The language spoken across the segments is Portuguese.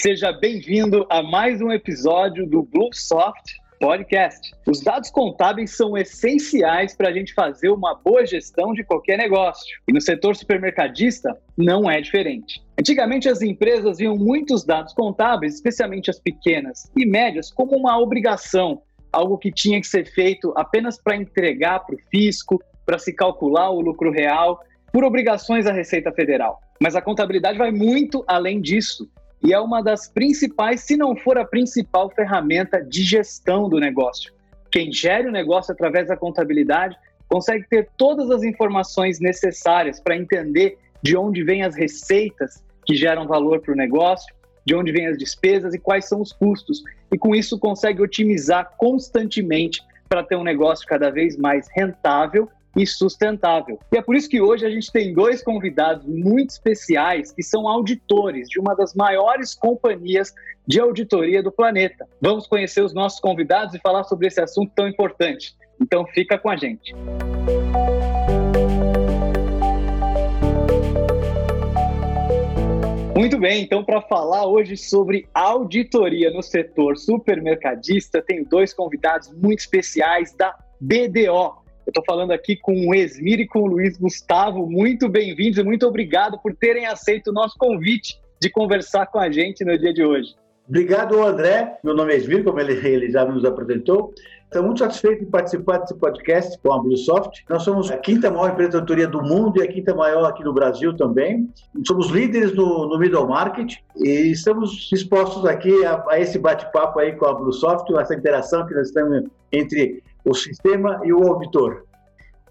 Seja bem-vindo a mais um episódio do Bluesoft Podcast. Os dados contábeis são essenciais para a gente fazer uma boa gestão de qualquer negócio. E no setor supermercadista não é diferente. Antigamente as empresas viam muitos dados contábeis, especialmente as pequenas e médias, como uma obrigação, algo que tinha que ser feito apenas para entregar para o fisco, para se calcular o lucro real, por obrigações à Receita Federal. Mas a contabilidade vai muito além disso e é uma das principais, se não for a principal ferramenta de gestão do negócio. Quem gere o negócio através da contabilidade consegue ter todas as informações necessárias para entender de onde vêm as receitas que geram valor para o negócio, de onde vêm as despesas e quais são os custos. E com isso consegue otimizar constantemente para ter um negócio cada vez mais rentável e sustentável. E é por isso que hoje a gente tem dois convidados muito especiais que são auditores de uma das maiores companhias de auditoria do planeta. Vamos conhecer os nossos convidados e falar sobre esse assunto tão importante. Então fica com a gente. Muito bem, então para falar hoje sobre auditoria no setor supermercadista, tenho dois convidados muito especiais da BDO, eu estou falando aqui com o Esmir e com o Luiz Gustavo. Muito bem-vindos e muito obrigado por terem aceito o nosso convite de conversar com a gente no dia de hoje. Obrigado, André. Meu nome é Esmir, como ele, ele já nos apresentou. Estou muito satisfeito em participar desse podcast com a Bluesoft. Nós somos a quinta maior empresa de auditoria do mundo e a quinta maior aqui no Brasil também. Somos líderes no, no middle market e estamos dispostos aqui a, a esse bate-papo aí com a Bluesoft, essa interação que nós temos entre o sistema e o auditor.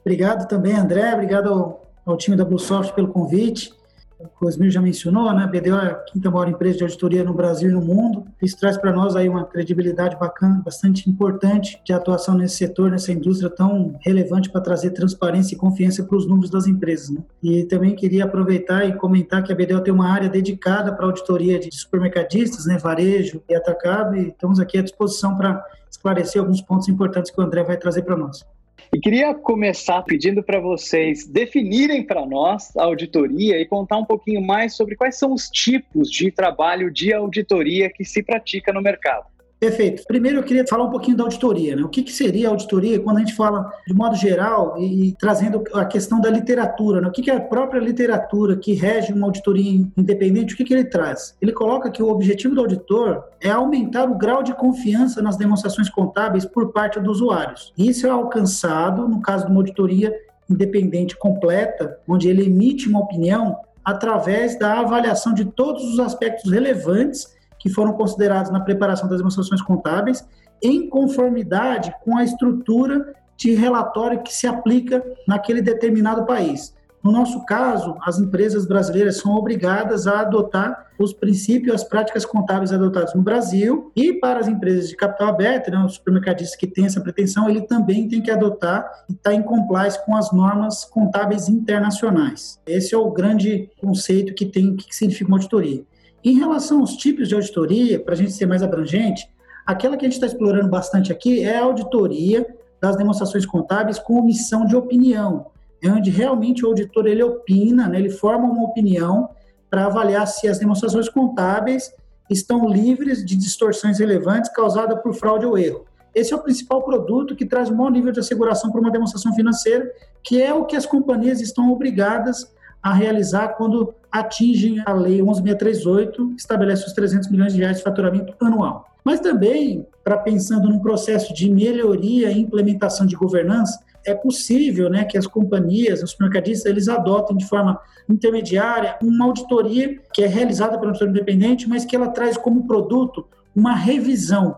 Obrigado também, André. Obrigado ao, ao time da Bluesoft pelo convite. O Cosmir já mencionou, né? BDO é a quinta maior empresa de auditoria no Brasil e no mundo. Isso traz para nós aí uma credibilidade bacana, bastante importante de atuação nesse setor, nessa indústria tão relevante para trazer transparência e confiança para os números das empresas. Né? E também queria aproveitar e comentar que a BDO tem uma área dedicada para auditoria de supermercadistas, né? Varejo e atacado. E estamos aqui à disposição para esclarecer alguns pontos importantes que o André vai trazer para nós. E queria começar pedindo para vocês definirem para nós a auditoria e contar um pouquinho mais sobre quais são os tipos de trabalho de auditoria que se pratica no mercado. Perfeito. Primeiro eu queria falar um pouquinho da auditoria. Né? O que, que seria auditoria quando a gente fala de modo geral e, e trazendo a questão da literatura? Né? O que, que é a própria literatura que rege uma auditoria independente, o que, que ele traz? Ele coloca que o objetivo do auditor é aumentar o grau de confiança nas demonstrações contábeis por parte dos usuários. Isso é alcançado, no caso de uma auditoria independente completa, onde ele emite uma opinião através da avaliação de todos os aspectos relevantes que foram considerados na preparação das demonstrações contábeis, em conformidade com a estrutura de relatório que se aplica naquele determinado país. No nosso caso, as empresas brasileiras são obrigadas a adotar os princípios as práticas contábeis adotados no Brasil e para as empresas de capital aberto, né, os supermercadistas que têm essa pretensão, ele também tem que adotar e estar tá em compliance com as normas contábeis internacionais. Esse é o grande conceito que tem que significa uma auditoria. Em relação aos tipos de auditoria, para a gente ser mais abrangente, aquela que a gente está explorando bastante aqui é a auditoria das demonstrações contábeis com omissão de opinião, é onde realmente o auditor ele opina, né, ele forma uma opinião para avaliar se as demonstrações contábeis estão livres de distorções relevantes causadas por fraude ou erro. Esse é o principal produto que traz um bom nível de asseguração para uma demonstração financeira, que é o que as companhias estão obrigadas a realizar quando atingem a Lei 11.638, que estabelece os 300 milhões de reais de faturamento anual. Mas também, para pensando num processo de melhoria e implementação de governança, é possível né, que as companhias, os mercadistas, eles adotem de forma intermediária uma auditoria que é realizada pelo auditor independente, mas que ela traz como produto uma revisão.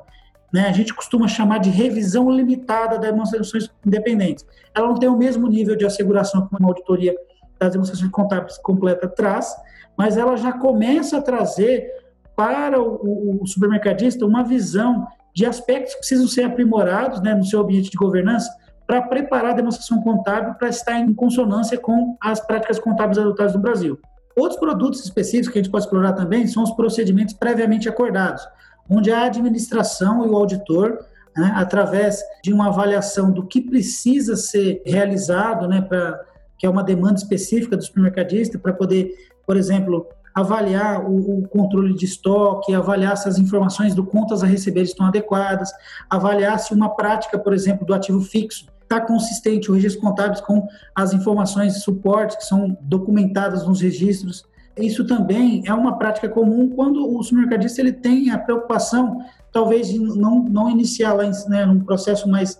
Né? A gente costuma chamar de revisão limitada das demonstrações independentes. Ela não tem o mesmo nível de asseguração que uma auditoria das demonstrações contábeis completa traz, mas ela já começa a trazer para o, o supermercadista uma visão de aspectos que precisam ser aprimorados né, no seu ambiente de governança para preparar a demonstração contábil para estar em consonância com as práticas contábeis adotadas no Brasil. Outros produtos específicos que a gente pode explorar também são os procedimentos previamente acordados, onde a administração e o auditor, né, através de uma avaliação do que precisa ser realizado né, para que é uma demanda específica do supermercadista para poder, por exemplo, avaliar o, o, controle de estoque, avaliar se as informações do contas a receber estão adequadas, avaliar se uma prática, por exemplo, do ativo fixo está consistente, o registro contábil com as informações de suporte que são documentadas nos registros. Isso também é uma prática comum quando o supermercadista ele tem a preocupação, talvez, de não, não iniciar lá né, num processo mais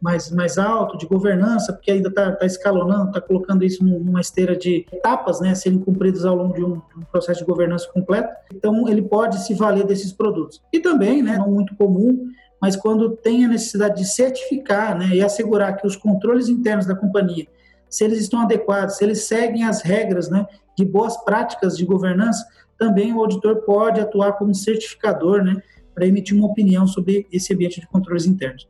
mais, mais alto de governança, porque ainda está tá escalonando, está colocando isso numa esteira de etapas, né, serem cumpridas ao longo de um, um, processo de governança completo. Então, ele pode se valer desses produtos. E também, né, não muito comum, mas quando tem a necessidade de certificar né, e assegurar que os controles internos da companhia, se eles estão adequados, se eles seguem as regras né, de boas práticas de governança, também o auditor pode atuar como certificador né, para emitir uma opinião sobre esse ambiente de controles internos.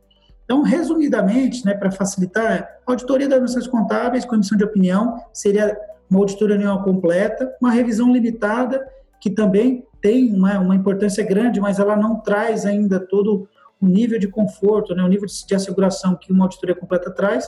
Então, resumidamente, né, para facilitar, auditoria das administrações contábeis com emissão de opinião seria uma auditoria anual completa, uma revisão limitada, que também tem uma, uma importância grande, mas ela não traz ainda todo o nível de conforto, né, o nível de, de asseguração que uma auditoria completa traz,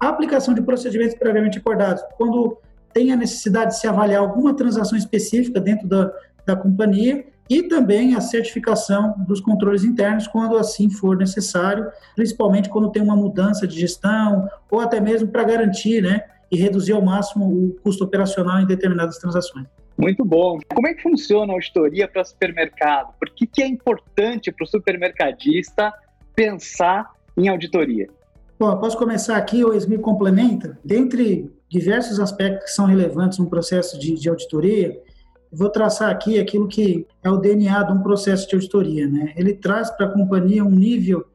a aplicação de procedimentos previamente acordados. Quando tem a necessidade de se avaliar alguma transação específica dentro da, da companhia, e também a certificação dos controles internos quando assim for necessário, principalmente quando tem uma mudança de gestão ou até mesmo para garantir, né, e reduzir ao máximo o custo operacional em determinadas transações. Muito bom. Como é que funciona a auditoria para supermercado? Por que, que é importante para o supermercadista pensar em auditoria? Bom, posso começar aqui, o Esmi complementa. Dentre diversos aspectos que são relevantes no processo de, de auditoria, Vou traçar aqui aquilo que é o DNA de um processo de auditoria. Né? Ele traz para a companhia um nível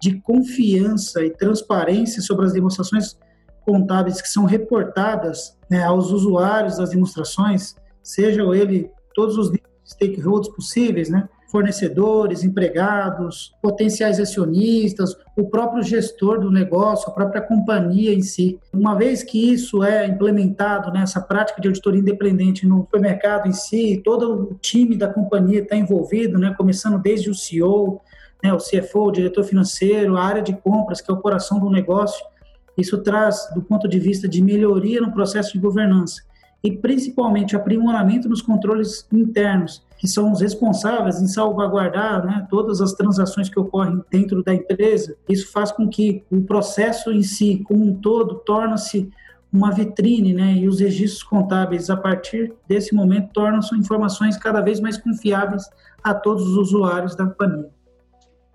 de confiança e transparência sobre as demonstrações contábeis que são reportadas né, aos usuários das demonstrações, sejam ele todos os stakeholders possíveis, né? Fornecedores, empregados, potenciais acionistas, o próprio gestor do negócio, a própria companhia em si. Uma vez que isso é implementado nessa prática de auditoria independente no supermercado em si, todo o time da companhia está envolvido, né, começando desde o CEO, né, o CFO, o diretor financeiro, a área de compras, que é o coração do negócio. Isso traz, do ponto de vista de melhoria no processo de governança e principalmente aprimoramento nos controles internos, que são os responsáveis em salvaguardar né, todas as transações que ocorrem dentro da empresa. Isso faz com que o processo em si, como um todo, torne-se uma vitrine, né, e os registros contábeis, a partir desse momento, tornam-se informações cada vez mais confiáveis a todos os usuários da companhia.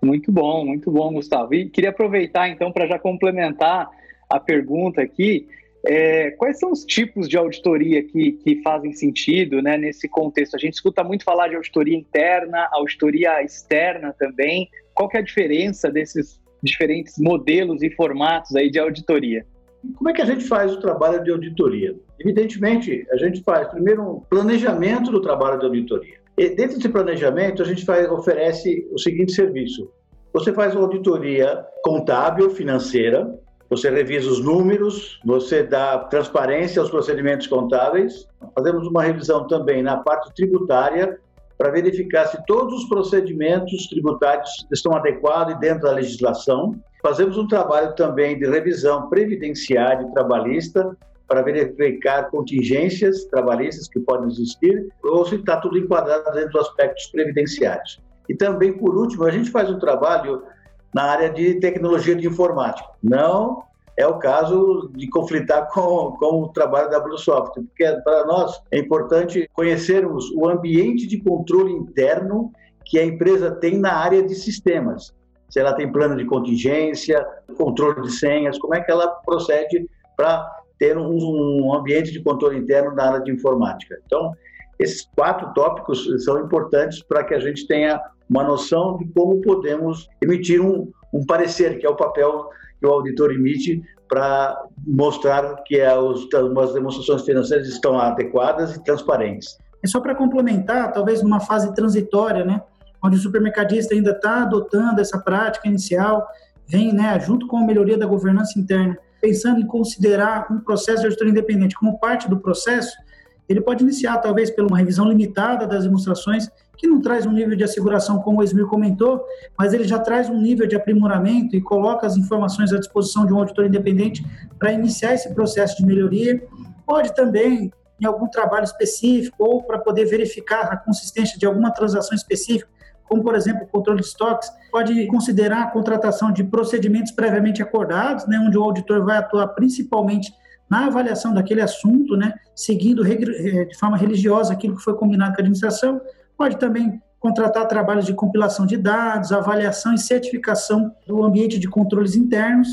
Muito bom, muito bom, Gustavo. E queria aproveitar, então, para já complementar a pergunta aqui, é, quais são os tipos de auditoria que, que fazem sentido né, nesse contexto? A gente escuta muito falar de auditoria interna, auditoria externa também. Qual é a diferença desses diferentes modelos e formatos aí de auditoria? Como é que a gente faz o trabalho de auditoria? Evidentemente, a gente faz primeiro um planejamento do trabalho de auditoria. E dentro desse planejamento, a gente faz, oferece o seguinte serviço: você faz uma auditoria contábil, financeira, você revisa os números, você dá transparência aos procedimentos contábeis. Fazemos uma revisão também na parte tributária para verificar se todos os procedimentos tributários estão adequados e dentro da legislação. Fazemos um trabalho também de revisão previdenciária e trabalhista para verificar contingências trabalhistas que podem existir ou se está tudo enquadrado dentro dos aspectos previdenciários. E também, por último, a gente faz um trabalho na área de tecnologia de informática. Não é o caso de conflitar com, com o trabalho da Bluesoft, porque para nós é importante conhecermos o ambiente de controle interno que a empresa tem na área de sistemas. Se ela tem plano de contingência, controle de senhas, como é que ela procede para ter um, um ambiente de controle interno na área de informática. Então, esses quatro tópicos são importantes para que a gente tenha uma noção de como podemos emitir um, um parecer, que é o papel que o auditor emite para mostrar que as demonstrações financeiras estão adequadas e transparentes. É só para complementar, talvez numa fase transitória, né, onde o supermercadista ainda está adotando essa prática inicial, vem, né, junto com a melhoria da governança interna, pensando em considerar um processo de auditoria independente como parte do processo, ele pode iniciar, talvez, pela uma revisão limitada das demonstrações, que não traz um nível de asseguração, como o Esmir comentou, mas ele já traz um nível de aprimoramento e coloca as informações à disposição de um auditor independente para iniciar esse processo de melhoria. Pode também em algum trabalho específico ou para poder verificar a consistência de alguma transação específica, como por exemplo o controle de estoques, pode considerar a contratação de procedimentos previamente acordados, né, onde o auditor vai atuar principalmente na avaliação daquele assunto, né, seguindo eh, de forma religiosa aquilo que foi combinado com a administração, pode também contratar trabalhos de compilação de dados, avaliação e certificação do ambiente de controles internos.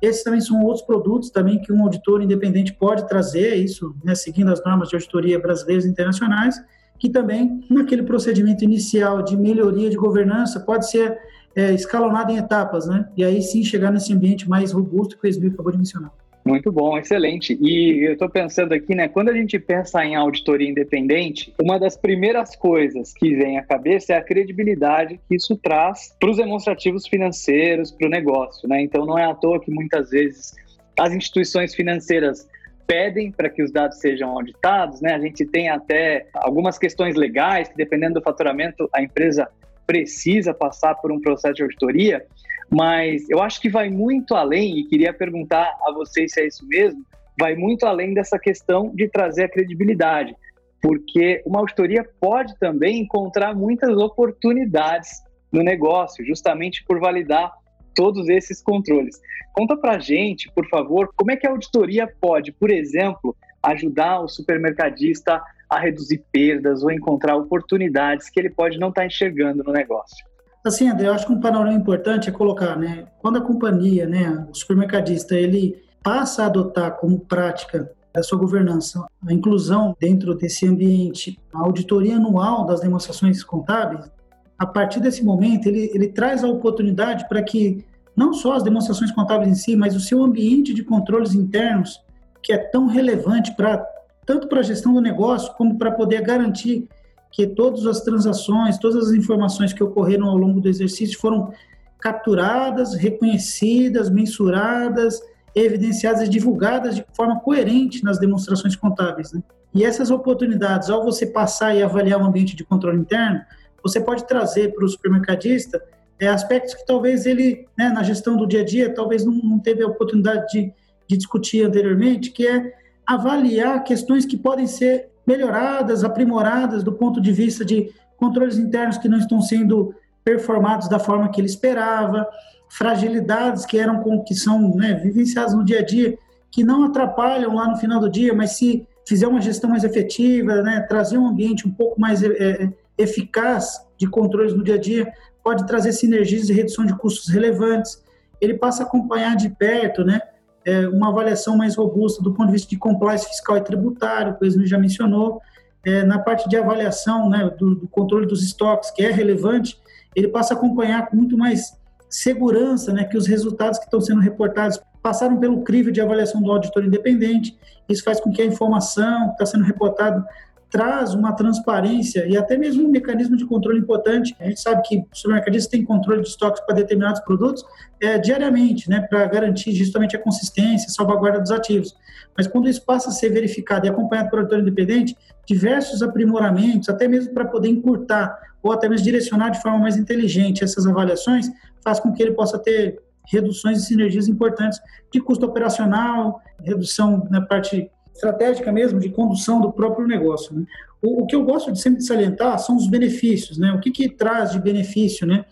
Esses também são outros produtos também que um auditor independente pode trazer, isso né, seguindo as normas de auditoria brasileiras e internacionais, que também, naquele procedimento inicial de melhoria de governança, pode ser é, escalonado em etapas, né? E aí sim chegar nesse ambiente mais robusto que o Esmir acabou de mencionar. Muito bom, excelente. E eu estou pensando aqui, né? Quando a gente pensa em auditoria independente, uma das primeiras coisas que vem à cabeça é a credibilidade que isso traz para os demonstrativos financeiros, para o negócio, né? Então não é à toa que muitas vezes as instituições financeiras pedem para que os dados sejam auditados, né? A gente tem até algumas questões legais que, dependendo do faturamento, a empresa precisa passar por um processo de auditoria. Mas eu acho que vai muito além, e queria perguntar a vocês se é isso mesmo, vai muito além dessa questão de trazer a credibilidade, porque uma auditoria pode também encontrar muitas oportunidades no negócio, justamente por validar todos esses controles. Conta para gente, por favor, como é que a auditoria pode, por exemplo, ajudar o supermercadista a reduzir perdas ou encontrar oportunidades que ele pode não estar tá enxergando no negócio. Assim, André, eu acho que um panorama importante é colocar, né, quando a companhia, né, o supermercadista, ele passa a adotar como prática da sua governança a inclusão dentro desse ambiente, a auditoria anual das demonstrações contábeis, a partir desse momento ele, ele traz a oportunidade para que não só as demonstrações contábeis em si, mas o seu ambiente de controles internos, que é tão relevante para tanto para a gestão do negócio como para poder garantir que todas as transações, todas as informações que ocorreram ao longo do exercício foram capturadas, reconhecidas, mensuradas, evidenciadas e divulgadas de forma coerente nas demonstrações contábeis. Né? E essas oportunidades, ao você passar e avaliar o ambiente de controle interno, você pode trazer para o supermercadista é, aspectos que talvez ele, né, na gestão do dia a dia, talvez não, não teve a oportunidade de, de discutir anteriormente, que é avaliar questões que podem ser melhoradas, aprimoradas do ponto de vista de controles internos que não estão sendo performados da forma que ele esperava, fragilidades que eram que são né, vivenciadas no dia a dia, que não atrapalham lá no final do dia, mas se fizer uma gestão mais efetiva, né, trazer um ambiente um pouco mais é, eficaz de controles no dia a dia, pode trazer sinergias e redução de custos relevantes. Ele passa a acompanhar de perto, né, é, uma avaliação mais robusta do ponto de vista de compliance fiscal e tributário, que o já mencionou, é, na parte de avaliação né, do, do, controle dos estoques, que é relevante, ele passa a acompanhar com muito mais segurança né, que os resultados que estão sendo reportados passaram pelo crivo de avaliação do auditor independente. Isso faz com que a informação que está sendo reportada traz uma transparência e até mesmo um mecanismo de controle importante. A gente sabe que o supermercadista tem controle de estoques para determinados produtos é, diariamente, né, para garantir justamente a consistência, a salvaguarda dos ativos. Mas quando isso passa a ser verificado e acompanhado por auditor independente, diversos aprimoramentos, até mesmo para poder encurtar ou até mesmo direcionar de forma mais inteligente essas avaliações, faz com que ele possa ter reduções e sinergias importantes de custo operacional, redução na parte estratégica mesmo de condução do próprio negócio. Né? O, o, que eu gosto de sempre salientar são os benefícios, né? O que, que traz de benefício, né?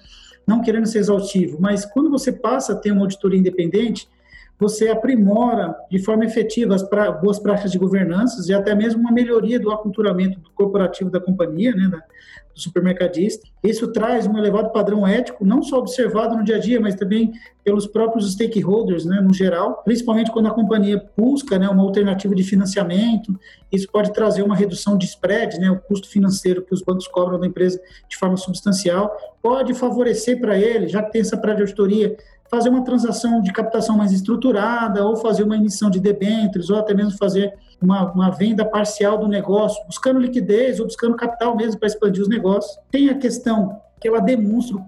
Não querendo ser exaustivo, mas quando você passa a ter uma auditoria independente, você aprimora de forma efetiva as pra, boas práticas de governança e até mesmo uma melhoria do aculturamento corporativo da companhia, né, da, do supermercadista. Isso traz um elevado padrão ético, não só observado no dia a dia, mas também pelos próprios stakeholders, né, no geral, principalmente quando a companhia busca né, uma alternativa de financiamento. Isso pode trazer uma redução de spread, né, o custo financeiro que os bancos cobram da empresa de forma substancial, pode favorecer para ele, já que tem essa pré-auditoria, fazer uma transação de captação mais estruturada, ou fazer uma emissão de debêntures, ou até mesmo fazer uma, uma venda parcial do negócio, buscando liquidez ou buscando capital mesmo para expandir os negócios. Tem a questão que ela demonstra o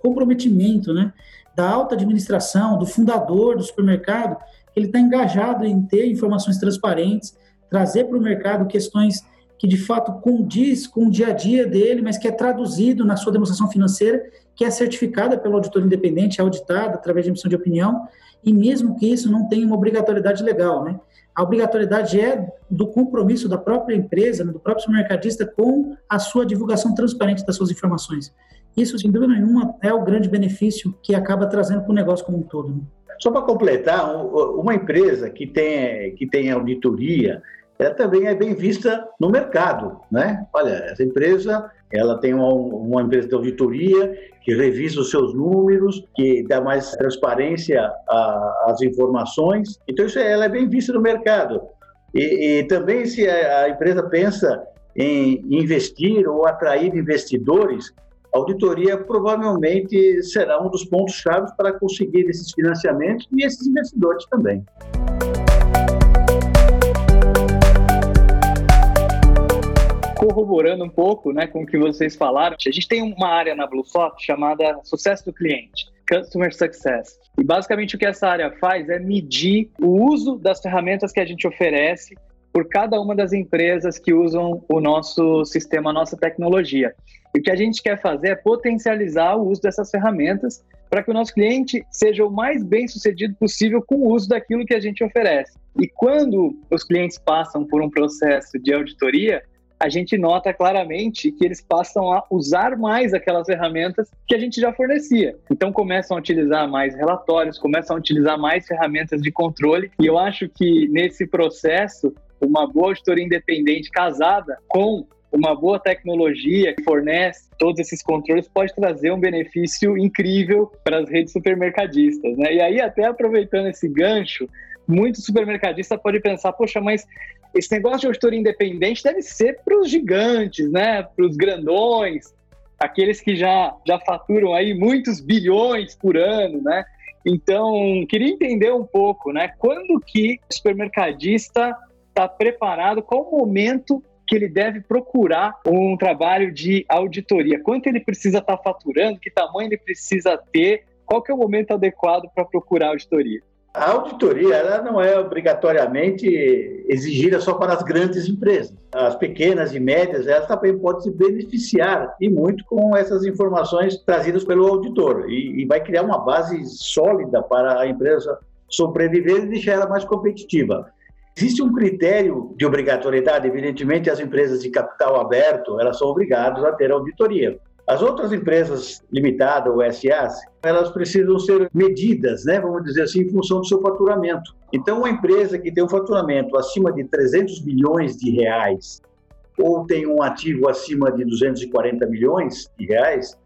comprometimento né, da alta administração, do fundador do supermercado, que ele está engajado em ter informações transparentes, trazer para o mercado questões que de fato condiz com o dia a dia dele, mas que é traduzido na sua demonstração financeira, que é certificada pelo auditor independente, é auditada através de emissão de opinião, e mesmo que isso não tenha uma obrigatoriedade legal, né? A obrigatoriedade é do compromisso da própria empresa, né, do próprio supermercadista com a sua divulgação transparente das suas informações. Isso, sem dúvida nenhuma, é o grande benefício que acaba trazendo para o negócio como um todo. Né? Só para completar, uma empresa que tem, que tem auditoria, ela também é bem vista no mercado, né? Olha, essa empresa, ela tem uma, uma empresa de auditoria que revisa os seus números, que dá mais transparência às informações. Então, isso ela é bem vista no mercado. E, e também, se a, a empresa pensa em investir ou atrair investidores, a auditoria provavelmente será um dos pontos chaves para conseguir esses financiamentos e esses investidores também. Corroborando um pouco né, com o que vocês falaram, a gente tem uma área na Bluesoft chamada sucesso do cliente. Customer Success. E basicamente o que essa área faz é medir o uso das ferramentas que a gente oferece por cada uma das empresas que usam o nosso sistema, a nossa tecnologia. E o que a gente quer fazer é potencializar o uso dessas ferramentas para que o nosso cliente seja o mais bem sucedido possível com o uso daquilo que a gente oferece. E quando os clientes passam por um processo de auditoria, a gente nota claramente que eles passam a usar mais aquelas ferramentas que a gente já fornecia. Então começam a utilizar mais relatórios, começam a utilizar mais ferramentas de controle, e eu acho que nesse processo, uma boa auditoria independente casada com uma boa tecnologia que fornece todos esses controles pode trazer um benefício incrível para as redes supermercadistas, né? E aí até aproveitando esse gancho, muito supermercadista pode pensar, poxa, mas esse negócio de auditoria independente deve ser para os gigantes, né? Para os grandões, aqueles que já, já faturam aí muitos bilhões por ano, né? Então, queria entender um pouco, né? Quando que o supermercadista está preparado, qual o momento que ele deve procurar um trabalho de auditoria? Quanto ele precisa estar tá faturando? Que tamanho ele precisa ter? Qual que é o momento adequado para procurar auditoria? A auditoria ela não é obrigatoriamente exigida só para as grandes empresas. As pequenas e médias, elas também podem se beneficiar e muito com essas informações trazidas pelo auditor e, e vai criar uma base sólida para a empresa sobreviver e deixar ela mais competitiva. Existe um critério de obrigatoriedade, evidentemente as empresas de capital aberto, elas são obrigadas a ter auditoria. As outras empresas limitadas, ou SAs, elas precisam ser medidas, né, vamos dizer assim, em função do seu faturamento. Então, uma empresa que tem um faturamento acima de 300 milhões de reais ou tem um ativo acima de 240 milhões de reais,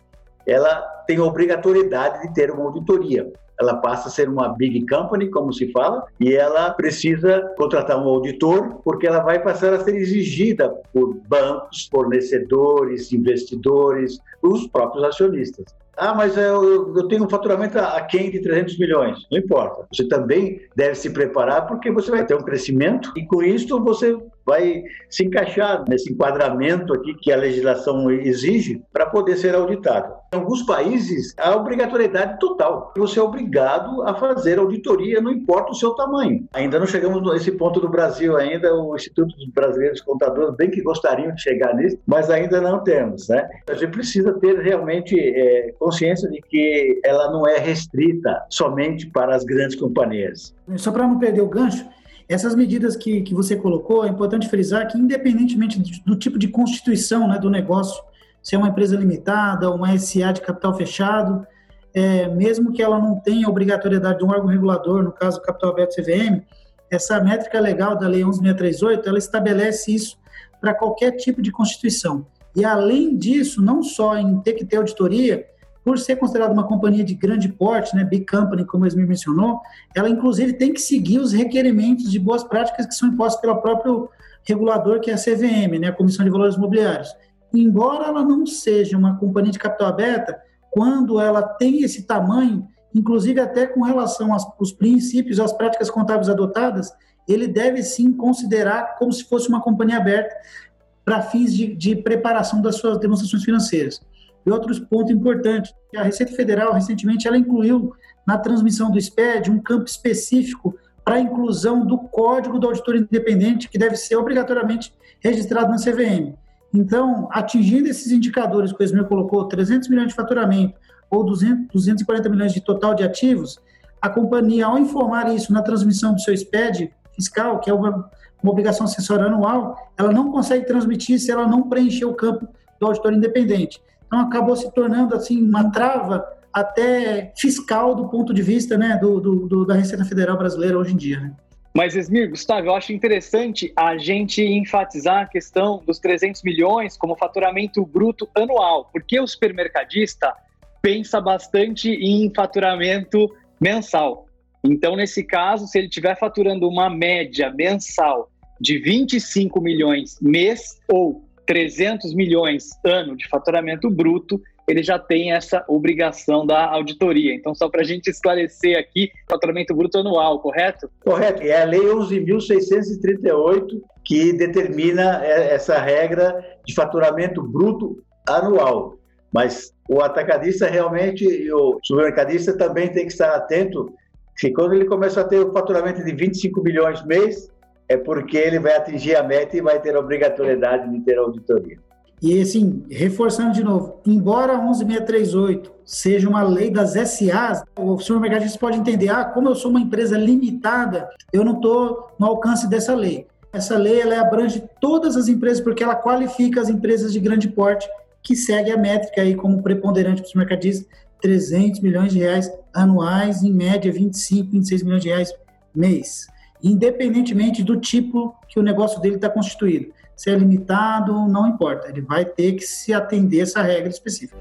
ela tem a obrigatoriedade de ter uma auditoria ela passa a ser uma big company, como se fala, e ela precisa contratar um auditor, porque ela vai passar a ser exigida por bancos, fornecedores, investidores, os próprios acionistas. Ah, mas eu, eu tenho um faturamento aquém de 300 milhões. Não importa. Você também deve se preparar porque você vai ter um crescimento e com isso você vai se encaixar nesse enquadramento aqui que a legislação exige para poder ser auditado. Em alguns países, há obrigatoriedade total. Você é obrigado a fazer auditoria, não importa o seu tamanho. Ainda não chegamos nesse ponto do Brasil ainda, o Instituto dos Brasileiros Contadores bem que gostariam de chegar nisso, mas ainda não temos, né? A gente precisa ter realmente é, consciência de que ela não é restrita somente para as grandes companhias. Só para não perder o gancho, essas medidas que, que você colocou, é importante frisar que, independentemente do, tipo de constituição né, do negócio, se é uma empresa limitada, uma SA de capital fechado, é, mesmo que ela não tenha obrigatoriedade de um órgão regulador, no caso, capital aberto CVM, essa métrica legal da Lei 11638, ela estabelece isso para qualquer tipo de constituição. E, além disso, não só em ter que ter auditoria, por ser considerada uma companhia de grande porte, né, big company, como o Esmir mencionou, ela inclusive tem que seguir os requerimentos de boas práticas que são impostos pelo próprio regulador, que é a CVM, né, a Comissão de Valores Imobiliários. Embora ela não seja uma companhia de capital aberta, quando ela tem esse tamanho, inclusive até com relação aos, princípios, às práticas contábeis adotadas, ele deve sim considerar como se fosse uma companhia aberta para fins de, de preparação das suas demonstrações financeiras. E outro ponto importante, a Receita Federal recentemente ela incluiu na transmissão do SPED um campo específico para a inclusão do código do auditor independente, que deve ser obrigatoriamente registrado na CVM. Então, atingindo esses indicadores que o Esmer colocou, 300 milhões de faturamento ou 200, 240 milhões de total de ativos, a companhia, ao informar isso na transmissão do seu SPED, fiscal, que é uma, uma obrigação acessória anual, ela não consegue transmitir se ela não preencher o campo do auditor independente. Então acabou se tornando assim uma trava até fiscal do ponto de vista né, do, do, do da Receita Federal brasileira hoje em dia. Né? Mas, Esmir, Gustavo, eu acho interessante a gente enfatizar a questão dos 300 milhões como faturamento bruto anual, porque o supermercadista pensa bastante em faturamento mensal. Então, nesse caso, se ele estiver faturando uma média mensal de 25 milhões mês ou 300 milhões ano de faturamento bruto, ele já tem essa obrigação da auditoria. Então, só para a gente esclarecer aqui, faturamento bruto anual, correto? Correto. É a Lei 11.638 que determina é, essa regra de faturamento bruto anual. Mas o atacadista realmente e o supermercadista também tem que estar atento que quando ele começa a ter o faturamento de 25 milhões mês, é porque ele vai atingir a meta e vai ter a obrigatoriedade de ter auditoria. E assim, reforçando de novo, embora 11638 seja uma lei das SAs, o senhor mercadista pode entender, ah, como eu sou uma empresa limitada, eu não estou no alcance dessa lei. Essa lei ela abrange todas as empresas porque ela qualifica as empresas de grande porte que segue a métrica aí como preponderante para os mercadistas, 300 milhões de reais anuais, em média 25, 26 milhões de reais mês, independentemente do tipo que o negócio dele está constituído se é limitado, não importa, ele vai ter que se atender a essa regra específica.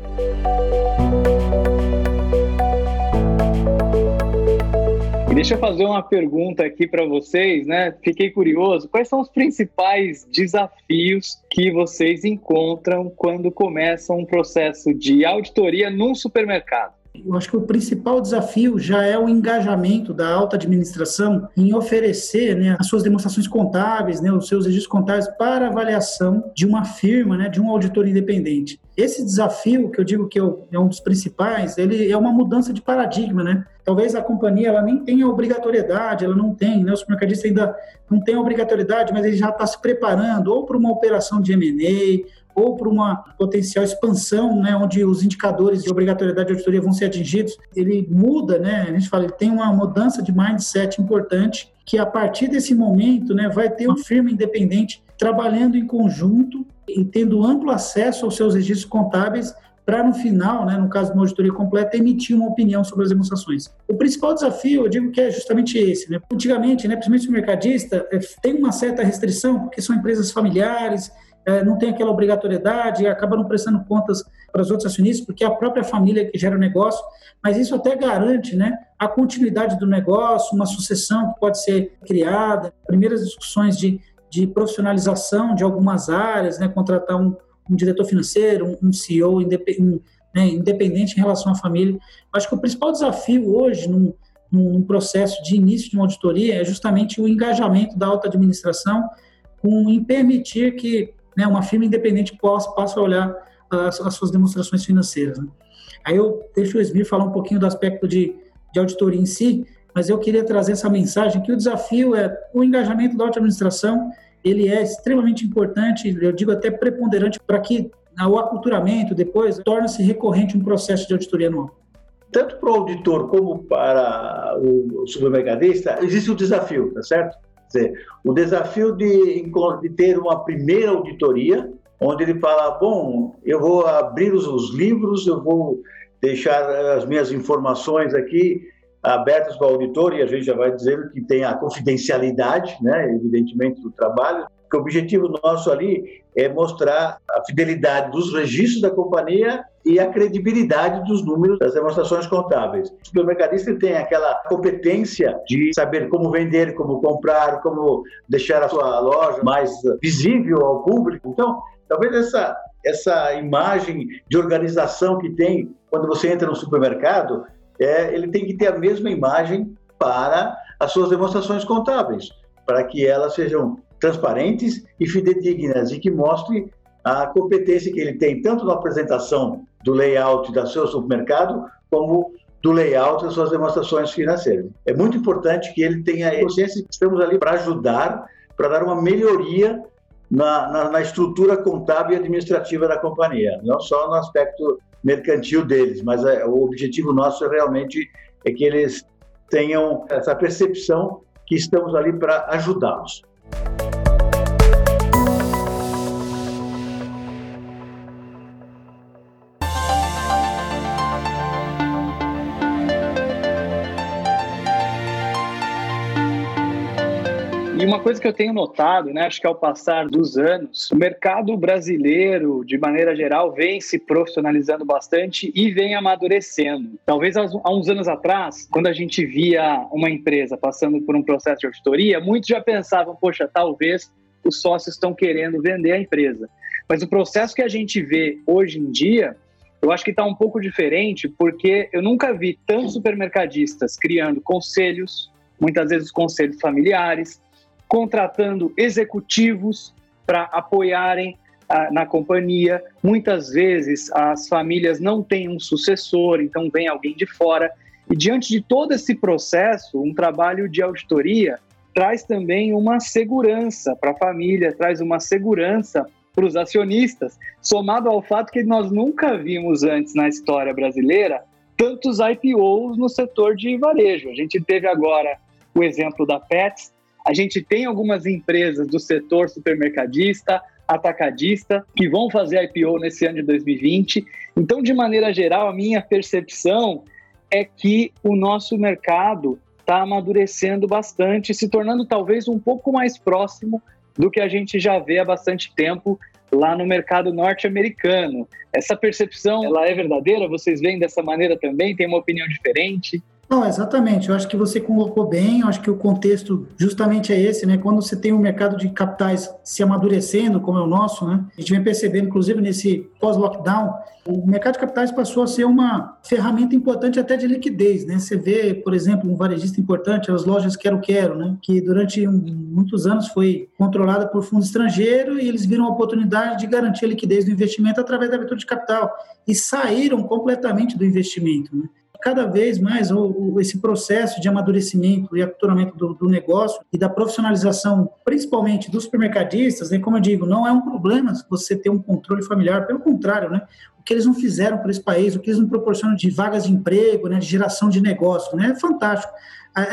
Deixa eu fazer uma pergunta aqui para vocês, né? Fiquei curioso. Quais são os principais desafios que vocês encontram quando começam um processo de auditoria num supermercado? Eu acho que o principal desafio já é o engajamento da alta administração em oferecer né, as suas demonstrações contábeis, né, os seus registros contábeis para avaliação de uma firma, né, de um auditor independente. Esse desafio, que eu digo que é, é um dos principais, ele é uma mudança de paradigma, né? Talvez a companhia ela nem tenha obrigatoriedade, ela não tem, né? O supermercadista ainda não tem obrigatoriedade, mas ele já está se preparando ou para uma operação de M&A ou para uma potencial expansão, né, onde os indicadores de obrigatoriedade de auditoria vão ser atingidos, ele muda, né, a gente fala, ele tem uma mudança de mindset importante, que a partir desse momento, né, vai ter uma firma independente trabalhando em conjunto e tendo amplo acesso aos seus registros contábeis para no final, né, no caso de uma auditoria completa, emitir uma opinião sobre as demonstrações. O principal desafio, eu digo que é justamente esse. Né? Antigamente, né, principalmente o mercadista, é, tem uma certa restrição, porque são empresas familiares, é, não tem aquela obrigatoriedade, acaba não prestando contas para os outros acionistas, porque é a própria família que gera o negócio, mas isso até garante né, a continuidade do negócio, uma sucessão que pode ser criada, primeiras discussões de, de profissionalização de algumas áreas, né, contratar um, um diretor financeiro, um, um CEO independente, né, independente em relação à família. Acho que o principal desafio hoje, num, num processo de início de uma auditoria, é justamente o engajamento da alta administração com, em permitir que né, uma firma independente possa, possa olhar as, as suas demonstrações financeiras. Né? Aí eu deixo o Esmir falar um pouquinho do aspecto de, de auditoria em si, mas eu queria trazer essa mensagem que o desafio é o engajamento da administração, ele é extremamente importante, eu digo até preponderante, para que o aculturamento depois torne-se recorrente um processo de auditoria anual. Tanto para o auditor como para o supermercadista, existe um desafio, tá certo? Dizer, o desafio de, de, ter uma primeira auditoria, onde ele fala, bom, eu vou abrir os, os livros, eu vou deixar as minhas informações aqui abertas para o auditor, e a gente já vai dizendo que tem a confidencialidade, né, evidentemente, do trabalho, que o objetivo nosso ali é mostrar a fidelidade dos registros da companhia e a credibilidade dos números das demonstrações contábeis. O supermercadista tem aquela competência de saber como vender, como comprar, como deixar a sua loja mais visível ao público. Então, talvez essa essa imagem de organização que tem quando você entra no supermercado, é, ele tem que ter a mesma imagem para as suas demonstrações contábeis, para que elas sejam transparentes e fidedignas e que mostre a competência que ele tem tanto na apresentação do layout do seu supermercado como do layout das suas demonstrações financeiras. É muito importante que ele tenha consciência que estamos ali para ajudar, para dar uma melhoria na, na, na, estrutura contábil e administrativa da companhia, não só no aspecto mercantil deles, mas é, o objetivo nosso é realmente é que eles tenham essa percepção que estamos ali para ajudá-los. Uma coisa que eu tenho notado, né, acho que ao passar dos anos, o mercado brasileiro, de maneira geral, vem se profissionalizando bastante e vem amadurecendo. Talvez há uns anos atrás, quando a gente via uma empresa passando por um processo de auditoria, muitos já pensavam, poxa, talvez os sócios estão querendo vender a empresa. Mas o processo que a gente vê hoje em dia, eu acho que está um pouco diferente, porque eu nunca vi tantos supermercadistas criando conselhos, muitas vezes conselhos familiares, contratando executivos para apoiarem ah, na companhia. Muitas vezes as famílias não têm um sucessor, então vem alguém de fora. E diante de todo esse processo, um trabalho de auditoria traz também uma segurança para a família, traz uma segurança para os acionistas, somado ao fato que nós nunca vimos antes na história brasileira tantos IPOs no setor de varejo. A gente teve agora o exemplo da Pets, a gente tem algumas empresas do setor supermercadista, atacadista, que vão fazer IPO nesse ano de 2020. Então, de maneira geral, a minha percepção é que o nosso mercado está amadurecendo bastante, se tornando talvez um pouco mais próximo do que a gente já vê há bastante tempo lá no mercado norte-americano. Essa percepção, ela é verdadeira? Vocês veem dessa maneira também? Tem uma opinião diferente? Não, exatamente. Eu acho que você colocou bem. Eu acho que o contexto justamente é esse, né? Quando você tem um mercado de capitais se amadurecendo, como é o nosso, né? A gente vem percebendo, inclusive nesse pós-lockdown, o mercado de capitais passou a ser uma ferramenta importante até de liquidez, né? Você vê, por exemplo, um varejista importante, as lojas Quero Quero, né? Que durante muitos anos foi controlada por fundo estrangeiro e eles viram a oportunidade de garantir a liquidez do investimento através da abertura de capital e saíram completamente do investimento, né? Cada vez mais o, o, esse processo de amadurecimento e aculturamento do, do, negócio e da profissionalização, principalmente dos supermercadistas, né, como eu digo, não é um problema você ter um controle familiar, pelo contrário, né, o que eles não fizeram para esse país, o que eles não proporcionam de vagas de emprego, né, de geração de negócio, né, é fantástico.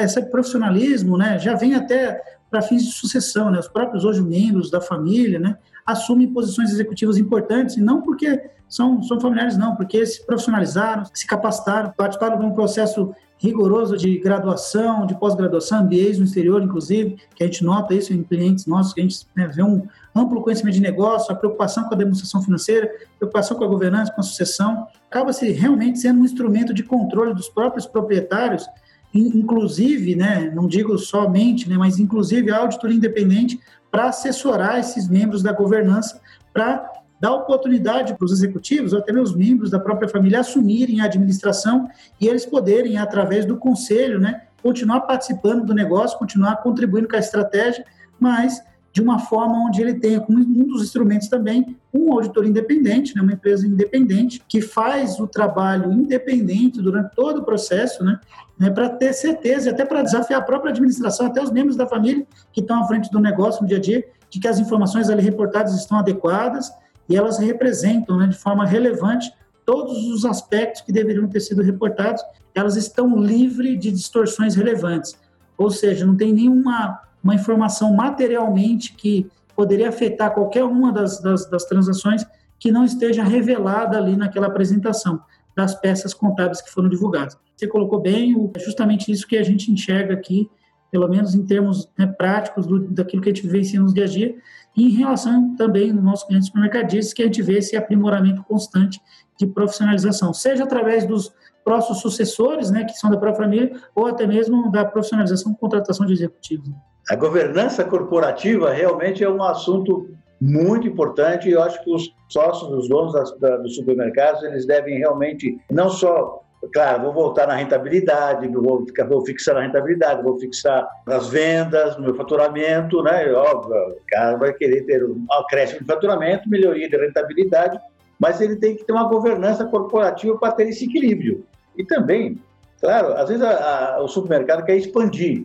Esse profissionalismo né, já vem até para fins de sucessão, né, os próprios hoje membros da família, né, assumem posições executivas importantes, e não porque são, são familiares, não, porque se profissionalizaram, se capacitaram, participaram de um processo rigoroso de graduação, de pós-graduação, MBAs no exterior, inclusive, que a gente nota isso em clientes nossos, que a gente né, vê um amplo conhecimento de negócio, a preocupação com a demonstração financeira, preocupação com a governança, com a sucessão, acaba-se realmente sendo um instrumento de controle dos próprios proprietários, inclusive, né, não digo somente, né, mas inclusive a auditoria independente para assessorar esses membros da governança, para dar oportunidade para os executivos, ou até mesmo os membros da própria família, assumirem a administração e eles poderem, através do conselho, né, continuar participando do negócio, continuar contribuindo com a estratégia, mas de uma forma onde ele tenha como um dos instrumentos também um auditor independente, né, uma empresa independente que faz o trabalho independente durante todo o processo, né, né para ter certeza até para desafiar a própria administração, até os membros da família que estão à frente do negócio no dia a dia, de que as informações ali reportadas estão adequadas e elas representam né, de forma relevante todos os aspectos que deveriam ter sido reportados, elas estão livres de distorções relevantes. Ou seja, não tem nenhuma uma informação materialmente que poderia afetar qualquer uma das, das, das transações que não esteja revelada ali naquela apresentação das peças contábeis que foram divulgadas. Você colocou bem, é justamente isso que a gente enxerga aqui, pelo menos em termos né, práticos do, daquilo que a gente vivencia nos dia a dia, e em relação também no nosso cliente supermercadista, que a gente vê esse aprimoramento constante de profissionalização, seja através dos próximos sucessores, né, que são da própria família, ou até mesmo da profissionalização contratação de executivos. A governança corporativa realmente é um assunto muito importante e eu acho que os sócios, os donos das, da, dos supermercados, eles devem realmente não só Claro, vou voltar na rentabilidade, vou, vou fixar na rentabilidade, vou fixar nas vendas, no meu faturamento, né? Óbvio, o cara vai querer ter um acréscimo de faturamento, melhoria de rentabilidade, mas ele tem que ter uma governança corporativa para ter esse equilíbrio. E também, claro, às vezes a, a, o supermercado quer expandir,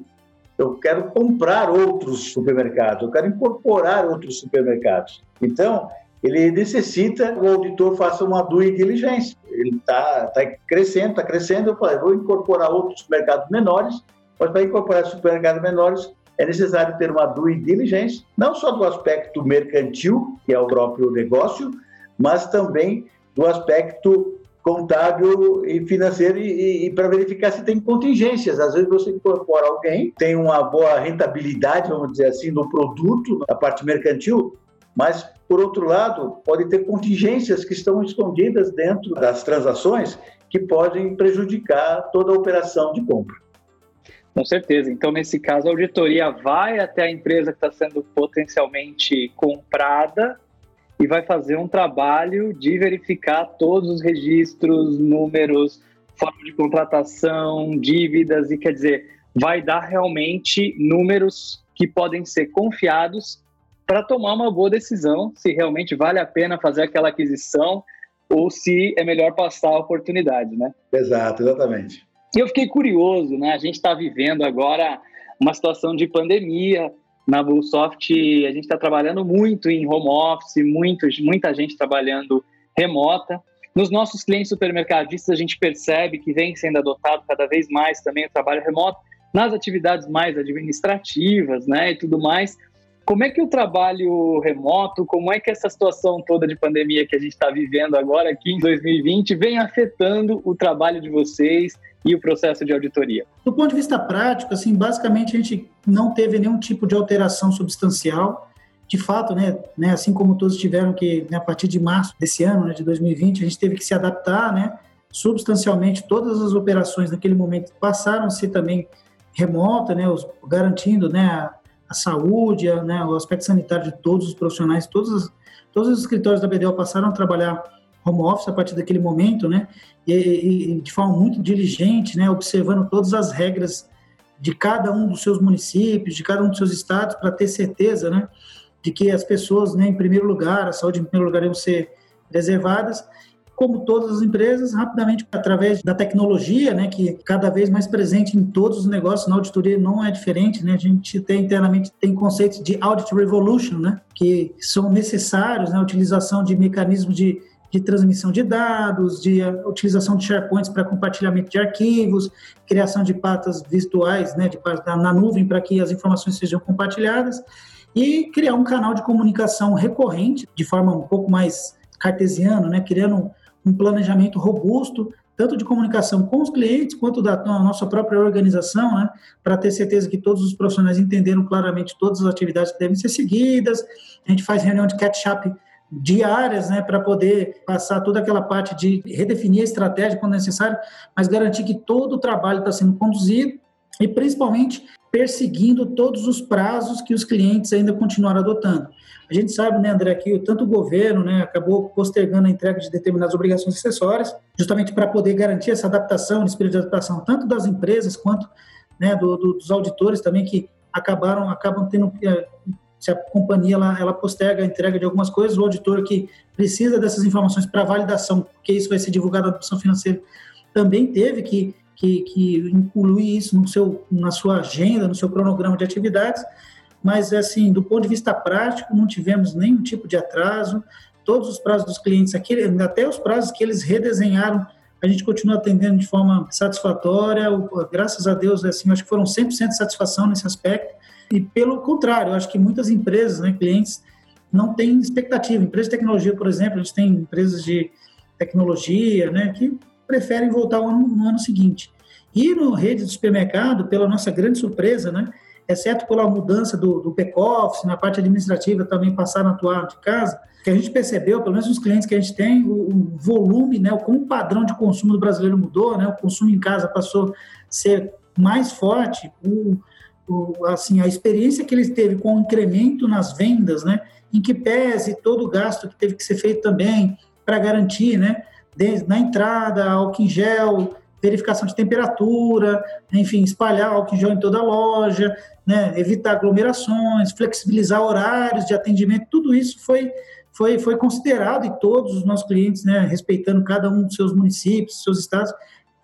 eu quero comprar outros supermercados, eu quero incorporar outros supermercados. Então, ele necessita que o auditor faça uma due diligence. Ele está tá crescendo, está crescendo, eu falei, vou incorporar outros mercados menores Mas para incorporar supermercados menores, é necessário ter uma due diligence, não só do aspecto mercantil, que é o próprio negócio, mas também do aspecto contábil e financeiro e, e, e para verificar se tem contingências. Às vezes você incorpora alguém, tem uma boa rentabilidade, vamos dizer assim, no produto, na parte mercantil, mas, por outro lado, pode ter contingências que estão escondidas dentro das transações que podem prejudicar toda a operação de compra. Com certeza. Então, nesse caso, a auditoria vai até a empresa que está sendo potencialmente comprada e vai fazer um trabalho de verificar todos os registros, números, forma de contratação, dívidas, e quer dizer, vai dar realmente números que podem ser confiados para tomar uma boa decisão se realmente vale a pena fazer aquela aquisição ou se é melhor passar a oportunidade, né? Exato, exatamente. E eu fiquei curioso, né? A gente está vivendo agora uma situação de pandemia. Na Bluesoft, a gente está trabalhando muito em home office, muito, muita gente trabalhando remota. Nos nossos clientes supermercadistas, a gente percebe que vem sendo adotado cada vez mais também o trabalho remoto nas atividades mais administrativas, né, e tudo mais. Como é que o trabalho remoto, como é que essa situação toda de pandemia que a gente está vivendo agora aqui em 2020 vem afetando o trabalho de vocês e o processo de auditoria? Do ponto de vista prático, assim, basicamente a gente não teve nenhum tipo de alteração substancial. De fato, né, né assim como todos tiveram que, né, a partir de março desse ano, né, de 2020, a gente teve que se adaptar, né, substancialmente todas as operações naquele momento passaram a ser também remota, né, os, garantindo, né, a saúde, a, né, o aspecto sanitário de todos os profissionais, todos os, todos os escritórios da BDO passaram a trabalhar home office a partir daquele momento, né, e, e, de forma muito diligente, né, observando todas as regras de cada um dos seus municípios, de cada um dos seus estados, para ter certeza, né, de que as pessoas, né, em primeiro lugar, a saúde em primeiro lugar, iam ser preservadas como todas as empresas, rapidamente através da tecnologia, né, que é cada vez mais presente em todos os negócios, na auditoria não é diferente, né, a gente tem internamente tem conceitos de audit revolution, né, que são necessários, né, a utilização de mecanismos de, de transmissão de dados, de utilização de SharePoints para compartilhamento de arquivos, criação de patas virtuais, né, de, na nuvem para que as informações sejam compartilhadas e criar um canal de comunicação recorrente, de forma um pouco mais cartesiano, né, criando um planejamento robusto, tanto de comunicação com os clientes, quanto da nossa própria organização, né, para ter certeza que todos os profissionais entenderam claramente todas as atividades que devem ser seguidas. A gente faz reunião de catch-up diárias, né, para poder passar toda aquela parte de redefinir a estratégia quando necessário, mas garantir que todo o trabalho está sendo conduzido e principalmente perseguindo todos os prazos que os clientes ainda continuaram adotando. A gente sabe, né, André, que tanto o governo né, acabou postergando a entrega de determinadas obrigações acessórias, justamente para poder garantir essa adaptação, esse período de adaptação, tanto das empresas quanto né, do, do, dos auditores também, que acabaram acabam tendo eh, se a companhia ela, ela posterga a entrega de algumas coisas, o auditor que precisa dessas informações para validação, porque isso vai ser divulgado na opção financeira, também teve que, que, que incluir isso no seu, na sua agenda, no seu cronograma de atividades, mas assim, do ponto de vista prático, não tivemos nenhum tipo de atraso. Todos os prazos dos clientes, até os prazos que eles redesenharam, a gente continua atendendo de forma satisfatória. Graças a Deus, assim, acho que foram 100% de satisfação nesse aspecto. E pelo contrário, acho que muitas empresas, né, clientes, não têm expectativa. Empresas de tecnologia, por exemplo, a gente tem empresas de tecnologia, né, que preferem voltar no ano, no ano seguinte. E no rede de supermercado, pela nossa grande surpresa, né, exceto pela mudança do, do back-office, na parte administrativa também passaram a atuar de casa, que a gente percebeu, pelo menos nos clientes que a gente tem, o, o volume, né, como o padrão de consumo do brasileiro mudou, né, o consumo em casa passou a ser mais forte, o, o, assim, a experiência que ele teve com o incremento nas vendas, né, em que pese todo o gasto que teve que ser feito também para garantir, né, na entrada, álcool em gel, verificação de temperatura, enfim, espalhar álcool em gel em toda a loja, né, evitar aglomerações, flexibilizar horários de atendimento, tudo isso foi, foi, foi considerado e todos os nossos clientes, né, respeitando cada um dos seus municípios, seus estados,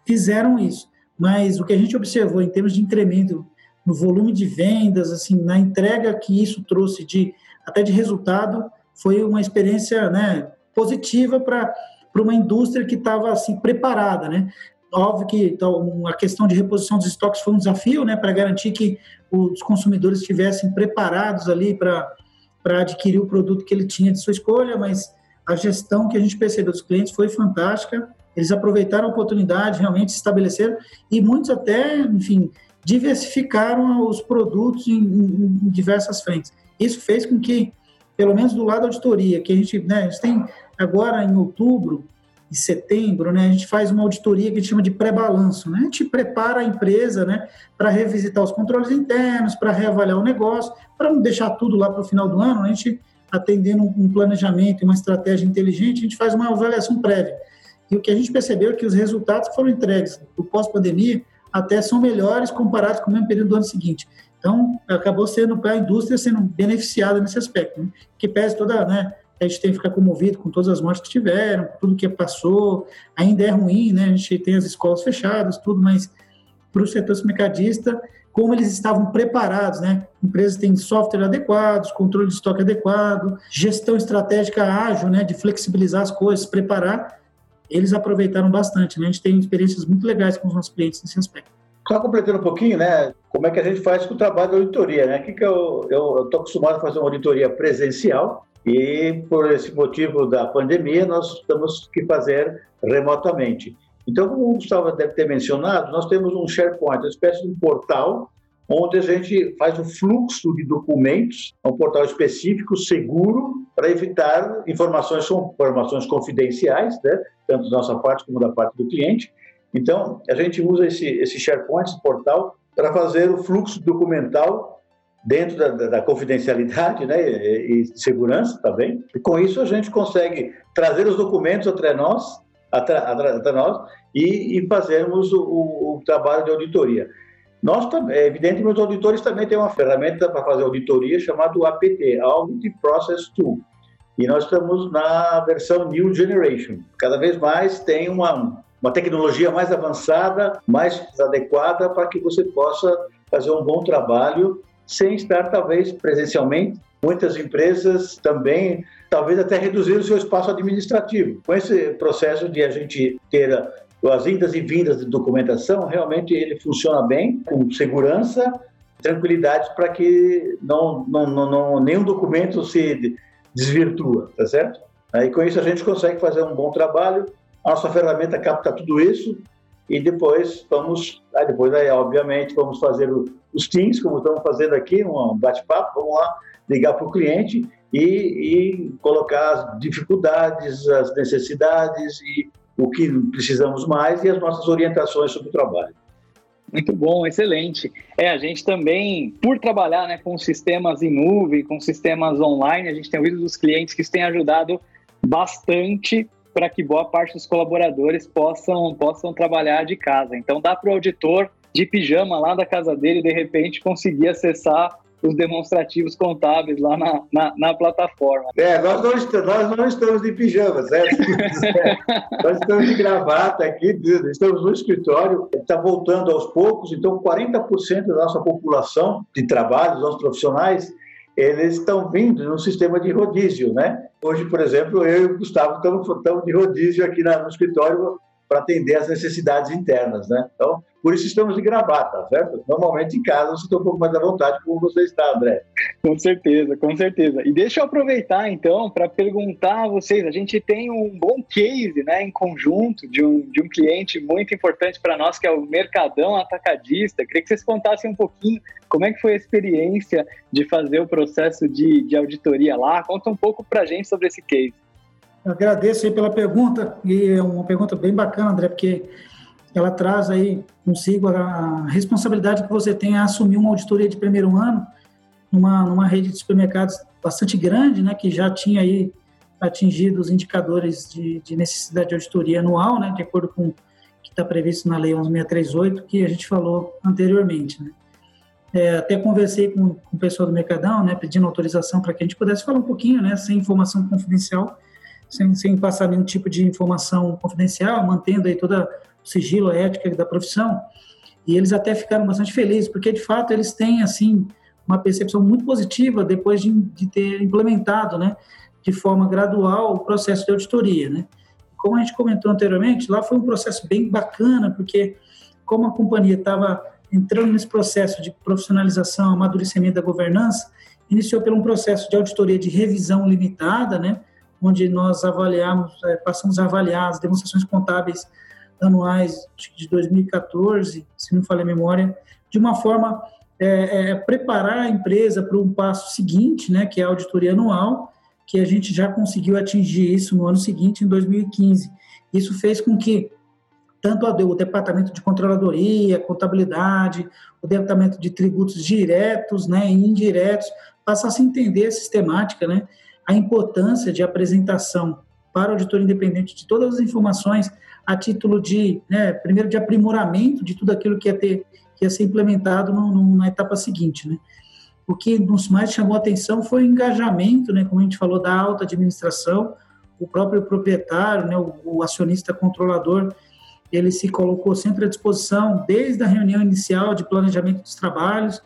fizeram isso. Mas o que a gente observou em termos de incremento no volume de vendas, assim, na entrega que isso trouxe de até de resultado, foi uma experiência, né, positiva para para uma indústria que estava assim preparada, né? Óbvio que então, a questão de reposição dos estoques foi um desafio, né, para garantir que os consumidores estivessem preparados ali para adquirir o produto que ele tinha de sua escolha, mas a gestão que a gente percebeu dos clientes foi fantástica. Eles aproveitaram a oportunidade, realmente se estabeleceram e muitos até, enfim, diversificaram os produtos em, em, em diversas frentes. Isso fez com que, pelo menos do lado da auditoria, que a gente, né, a gente tem agora em outubro, em setembro, né, a gente faz uma auditoria que a gente chama de pré-balanço. Né? A gente prepara a empresa né, para revisitar os controles internos, para reavaliar o negócio, para não deixar tudo lá para o final do ano. A gente, atendendo um planejamento e uma estratégia inteligente, a gente faz uma avaliação prévia. E o que a gente percebeu é que os resultados que foram entregues do pós-pandemia até são melhores comparados com o mesmo período do ano seguinte. Então, acabou sendo para a indústria sendo beneficiada nesse aspecto, né? que pese toda, né, a gente tem que ficar comovido com todas as mortes que tiveram, tudo que passou, ainda é ruim, né? A gente tem as escolas fechadas, tudo, mas para o setor mercadista, como eles estavam preparados, né? Empresas têm software adequados, controle de estoque adequado, gestão estratégica ágil, né? De flexibilizar as coisas, preparar, eles aproveitaram bastante, né? A gente tem experiências muito legais com os nossos clientes nesse aspecto. Só completando um pouquinho, né? Como é que a gente faz com o trabalho da auditoria, né? Que que eu estou acostumado a fazer uma auditoria presencial, e por esse motivo da pandemia nós temos que fazer remotamente. Então, como o Gustavo deve ter mencionado, nós temos um SharePoint, uma espécie de um portal onde a gente faz o fluxo de documentos, é um portal específico, seguro, para evitar informações, informações confidenciais, né? tanto da nossa parte como da parte do cliente. Então, a gente usa esse, esse SharePoint, esse portal, para fazer o fluxo documental dentro da, da, da confidencialidade né, e, e, segurança também. E com isso a gente consegue trazer os documentos até nós, até, até nós e, e fazermos o, o, o, trabalho de auditoria. Nós também, é evidentemente, os auditores também têm uma ferramenta para fazer auditoria chamada APT, Audit Process Tool. E nós estamos na versão New Generation. Cada vez mais tem uma, uma tecnologia mais avançada, mais adequada para que você possa fazer um bom trabalho sem estar talvez presencialmente. Muitas empresas também, talvez até reduzir o seu espaço administrativo. Com esse processo de a gente ter as indas e vindas de documentação, realmente ele funciona bem, com segurança, tranquilidade para que não, não, não, não, nenhum documento se desvirtua, tá certo? Aí com isso a gente consegue fazer um bom trabalho. A nossa ferramenta capta tudo isso e depois vamos, aí depois aí obviamente vamos fazer o, os teams, como estamos fazendo aqui, um bate-papo, vamos lá ligar para o cliente e, e, colocar as dificuldades, as necessidades e o que precisamos mais e as nossas orientações sobre o trabalho. Muito bom, excelente. É, a gente também, por trabalhar né, com sistemas em nuvem, com sistemas online, a gente tem ouvido dos clientes que isso tem ajudado bastante para que boa parte dos colaboradores possam, possam trabalhar de casa. Então, dá para o auditor de pijama lá da casa dele, de repente, conseguir acessar os demonstrativos contábeis lá na, na, na, plataforma. É, nós não, estamos, nós não estamos de pijama, certo? é, nós estamos de gravata aqui, estamos no escritório, está voltando aos poucos, então 40% da nossa população de trabalho, dos nossos profissionais, eles estão vindo no sistema de rodízio, né? Hoje, por exemplo, eu e o Gustavo estamos, de rodízio aqui no escritório para atender as necessidades internas, né? Então, por isso estamos de gravata, certo? Normalmente em casa você está um pouco mais à vontade, como você está, André. Com certeza, com certeza. E deixa eu aproveitar então para perguntar a vocês: a gente tem um bom case né, em conjunto de um, de um cliente muito importante para nós, que é o Mercadão Atacadista. Queria que vocês contassem um pouquinho como é que foi a experiência de fazer o processo de, de auditoria lá. Conta um pouco para a gente sobre esse case. Agradeço aí pela pergunta, e é uma pergunta bem bacana, André, porque ela traz aí consigo a responsabilidade que você tem a assumir uma auditoria de primeiro ano numa, numa rede de supermercados bastante grande, né, que já tinha aí atingido os indicadores de, de necessidade de auditoria anual, né, de acordo com o que está previsto na Lei 11638, que a gente falou anteriormente. Né. É, até conversei com, com o pessoal do Mercadão, né, pedindo autorização para que a gente pudesse falar um pouquinho, né, sem informação confidencial, sem, sem passar nenhum tipo de informação confidencial, mantendo aí toda sigilo, a ética da profissão, e eles até ficaram bastante felizes, porque de fato eles têm, assim, uma percepção muito positiva depois de, de ter implementado, né, de forma gradual o processo de auditoria, né. como a gente comentou anteriormente, lá foi um processo bem bacana, porque como a companhia estava entrando nesse processo de profissionalização, amadurecimento da governança, iniciou pelo um processo de auditoria de revisão limitada, né, onde nós avaliamos, é, passamos a avaliar as demonstrações contábeis anuais de 2014, se não falei a memória, de uma forma é, é, preparar a empresa para um passo seguinte, né, que é a auditoria anual, que a gente já conseguiu atingir isso no ano seguinte, em 2015. Isso fez com que tanto o departamento de controladoria, contabilidade, o departamento de tributos diretos né, e indiretos passassem a entender a sistemática, né, a importância de apresentação para o auditor independente de todas as informações a título de, né, primeiro, de aprimoramento de tudo aquilo que ia, ter, que ia ser implementado no, no, na etapa seguinte. Né. O que nos mais chamou a atenção foi o engajamento, né, como a gente falou, da alta administração, o próprio proprietário, né, o, o acionista controlador, ele se colocou sempre à disposição, desde a reunião inicial de planejamento dos trabalhos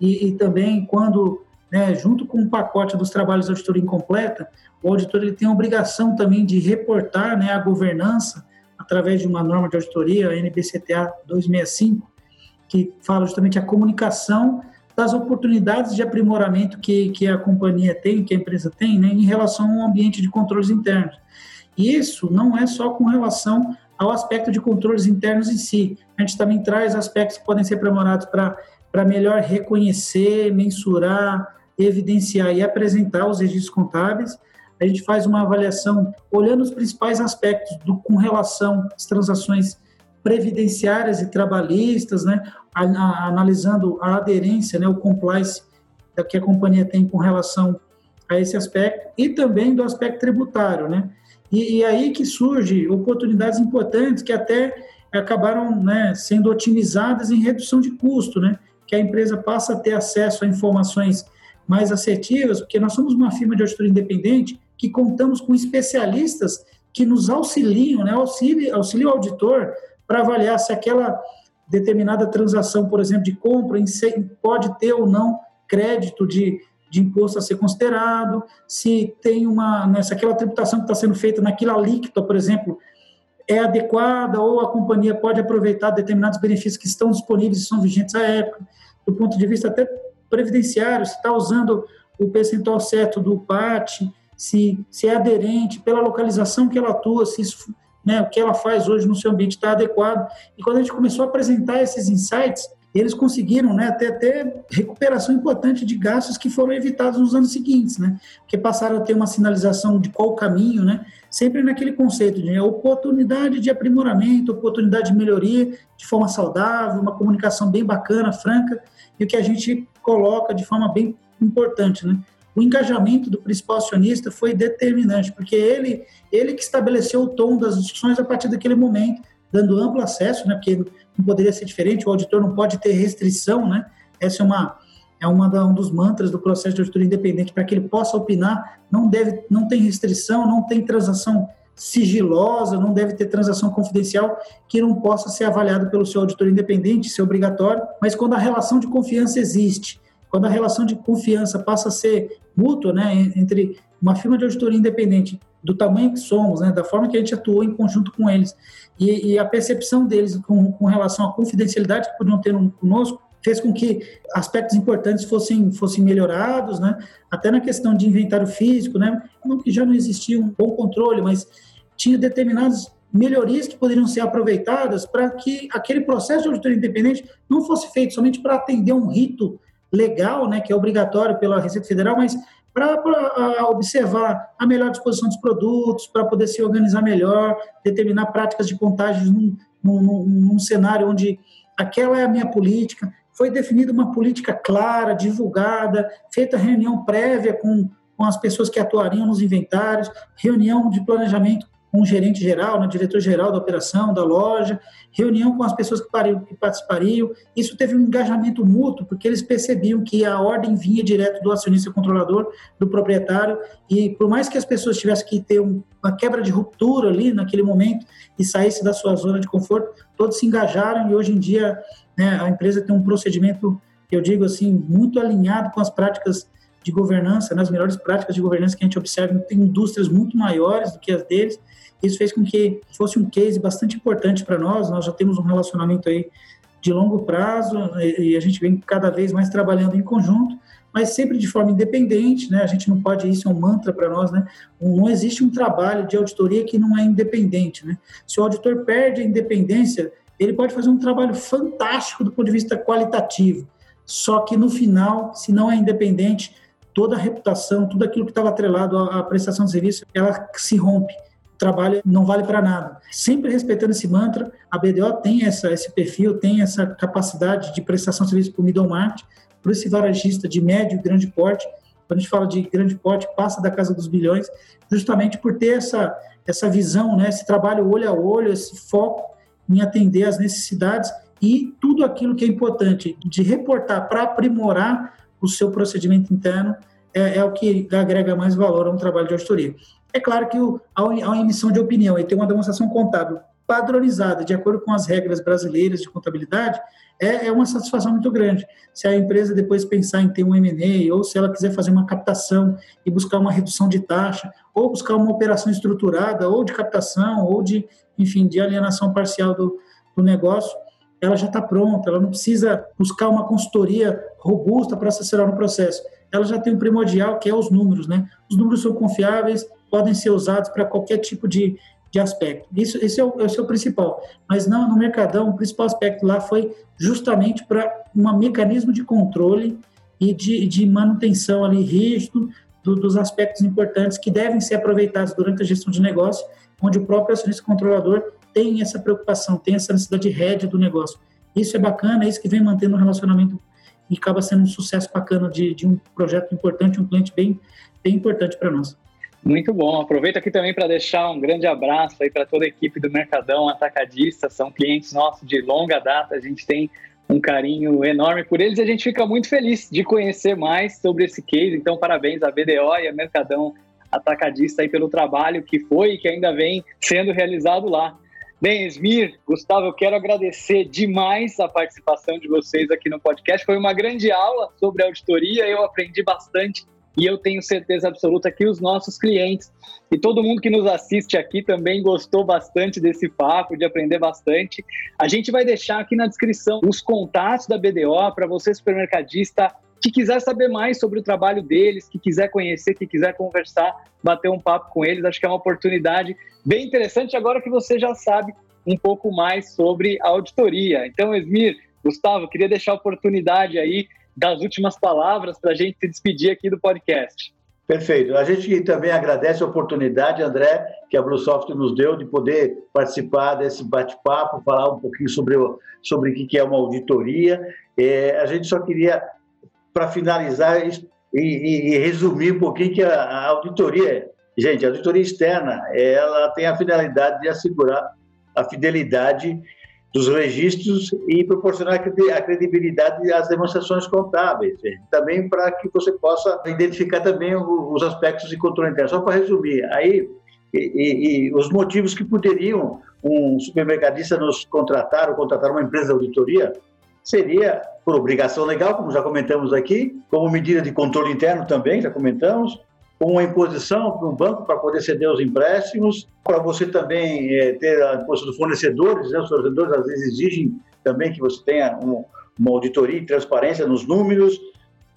e, e também quando, né, junto com o pacote dos trabalhos de auditoria incompleta, o auditor ele tem a obrigação também de reportar né, a governança através de uma norma de auditoria, a NBCTA 265, que fala justamente a comunicação das oportunidades de aprimoramento que, que a companhia tem, que a empresa tem, né, em relação ao ambiente de controles internos. E isso não é só com relação ao aspecto de controles internos em si. A gente também traz aspectos que podem ser aprimorados para melhor reconhecer, mensurar, evidenciar e apresentar os registros contábeis. A gente faz uma avaliação olhando os principais aspectos do, com relação às transações previdenciárias e trabalhistas, né? A, a, analisando a aderência, né? o compliance que a companhia tem com relação a esse aspecto e também do aspecto tributário, né? E, e aí que surge oportunidades importantes que até acabaram né, sendo otimizadas em redução de custo, né? Que a empresa passa a ter acesso a informações mais assertivas, porque nós somos uma firma de auditoria independente que contamos com especialistas que nos auxiliam, né, auxiliam, o auditor para avaliar se aquela determinada transação, por exemplo, de compra, pode ter ou não crédito de, de imposto a ser considerado, se tem uma, né, se aquela tributação que está sendo feita naquela alíquota, por exemplo, é adequada ou a companhia pode aproveitar determinados benefícios que estão disponíveis e são vigentes à época, do ponto de vista até previdenciário, se está usando o percentual certo do PAT, se, se é aderente, pela localização que ela atua, se isso, né, o que ela faz hoje no seu ambiente está adequado. E quando a gente começou a apresentar esses insights, eles conseguiram né, ter até recuperação importante de gastos que foram evitados nos anos seguintes, né? Porque passaram a ter uma sinalização de qual caminho, né? Sempre naquele conceito de oportunidade de aprimoramento, oportunidade de melhoria de forma saudável, uma comunicação bem bacana, franca, e o que a gente coloca de forma bem importante, né? O engajamento do principal acionista foi determinante, porque ele, ele que estabeleceu o tom das discussões a partir daquele momento, dando amplo acesso, né? Porque não poderia ser diferente, o auditor não pode ter restrição, né? Essa é uma é uma da, um dos mantras do processo de auditoria independente para que ele possa opinar, não deve não tem restrição, não tem transação sigilosa, não deve ter transação confidencial que não possa ser avaliado pelo seu auditor independente, isso é obrigatório, mas quando a relação de confiança existe, quando a relação de confiança passa a ser mútua, né, entre uma firma de auditoria independente do tamanho que somos, né, da forma que a gente atuou em conjunto com eles e, e a percepção deles com, com, relação à confidencialidade que podiam ter conosco fez com que aspectos importantes fossem, fossem melhorados, né? até na questão de inventário físico, né? não que já não existia um bom controle, mas tinha determinadas melhorias que poderiam ser aproveitadas para que aquele processo de auditoria independente não fosse feito somente para atender um rito legal, né, que é obrigatório pela Receita Federal, mas para observar a melhor disposição dos produtos, para poder se organizar melhor, determinar práticas de contagem num, num, num, cenário onde aquela é a minha política. Foi definida uma política clara, divulgada, feita reunião prévia com, com as pessoas que atuariam nos inventários, reunião de planejamento com o gerente geral, né, diretor-geral da operação, da loja, reunião com as pessoas que, pariam, que, participariam. Isso teve um engajamento mútuo, porque eles percebiam que a ordem vinha direto do acionista controlador, do proprietário, e por mais que as pessoas tivessem que ter um, uma quebra de ruptura ali naquele momento e saísse da sua zona de conforto, todos se engajaram e hoje em dia né, a empresa tem um procedimento, eu digo assim, muito alinhado com as práticas de governança, nas melhores práticas de governança que a gente observa em indústrias muito maiores do que as deles. Isso fez com que fosse um case bastante importante para nós. Nós já temos um relacionamento aí de longo prazo e a gente vem cada vez mais trabalhando em conjunto, mas sempre de forma independente, né? A gente não pode, isso é um mantra para nós, né? Não existe um trabalho de auditoria que não é independente, né? Se o auditor perde a independência, ele pode fazer um trabalho fantástico do ponto de vista qualitativo, só que no final, se não é independente, toda a reputação, tudo aquilo que estava atrelado à prestação de serviço, ela se rompe trabalho não vale para nada. Sempre respeitando esse mantra, a BDO tem essa, esse perfil, tem essa capacidade de prestação de serviço para o middle market, para esse varejista de médio e grande porte. Quando a gente fala de grande porte, passa da casa dos bilhões, justamente por ter essa, essa visão, né, esse trabalho olho a olho, esse foco em atender às necessidades e tudo aquilo que é importante de reportar para aprimorar o seu procedimento interno é, é, o que agrega mais valor a um trabalho de auditoria. É claro que a, a emissão de opinião e ter uma demonstração contábil padronizada, de acordo com as regras brasileiras de contabilidade, é, é, uma satisfação muito grande. Se a empresa depois pensar em ter um M&A, ou se ela quiser fazer uma captação e buscar uma redução de taxa, ou buscar uma operação estruturada, ou de captação, ou de, enfim, de alienação parcial do, do negócio, ela já está pronta, ela não precisa buscar uma consultoria robusta para assessorar no processo. Ela já tem um primordial, que é os números, né? Os números são confiáveis, podem ser usados para qualquer tipo de, de aspecto. Isso, esse, é o, esse é o principal. Mas não, no Mercadão, o principal aspecto lá foi justamente para um mecanismo de controle e de, de manutenção ali rígido do, dos aspectos importantes que devem ser aproveitados durante a gestão de negócio, onde o próprio acionista controlador tem essa preocupação, tem essa necessidade de rédea do negócio. Isso é bacana, é isso que vem mantendo o relacionamento e acaba sendo um sucesso bacana de, de um projeto importante, um cliente bem, bem importante para nós. Muito bom. Aproveito aqui também para deixar um grande abraço aí para toda a equipe do Mercadão Atacadista. São clientes nossos de longa data. A gente tem um carinho enorme por eles e a gente fica muito feliz de conhecer mais sobre esse case. Então, parabéns à BDO e a Mercadão Atacadista aí pelo trabalho que foi e que ainda vem sendo realizado lá. Bem, Esmir, Gustavo, eu quero agradecer demais a participação de vocês aqui no podcast. Foi uma grande aula sobre auditoria, eu aprendi bastante e eu tenho certeza absoluta que os nossos clientes e todo mundo que nos assiste aqui também gostou bastante desse papo, de aprender bastante. A gente vai deixar aqui na descrição os contatos da BDO para você, supermercadista, que quiser saber mais sobre o trabalho deles, que quiser conhecer, que quiser conversar, bater um papo com eles. Acho que é uma oportunidade bem interessante agora que você já sabe um pouco mais sobre a auditoria. Então, Esmir, Gustavo, queria deixar a oportunidade aí das últimas palavras para a gente se despedir aqui do podcast. Perfeito. A gente também agradece a oportunidade, André, que a Bluesoft nos deu de poder participar desse bate-papo, falar um pouquinho sobre, o, sobre o que é uma auditoria. É, a gente só queria, para finalizar e, e, e, resumir um pouquinho que a, a auditoria, gente, a auditoria externa, ela tem a finalidade de assegurar a fidelidade dos registros e proporcionar a credibilidade às demonstrações contábeis, também para que você possa identificar também os aspectos de controle interno. Só para resumir, aí e, e, e, os motivos que poderiam um supermercadista nos contratar ou contratar uma empresa de auditoria seria por obrigação legal, como já comentamos aqui, como medida de controle interno também, já comentamos, com uma imposição para um banco para poder ceder os empréstimos, para você também é, ter a imposição dos fornecedores, né? os fornecedores às vezes exigem também que você tenha um, uma auditoria e transparência nos números,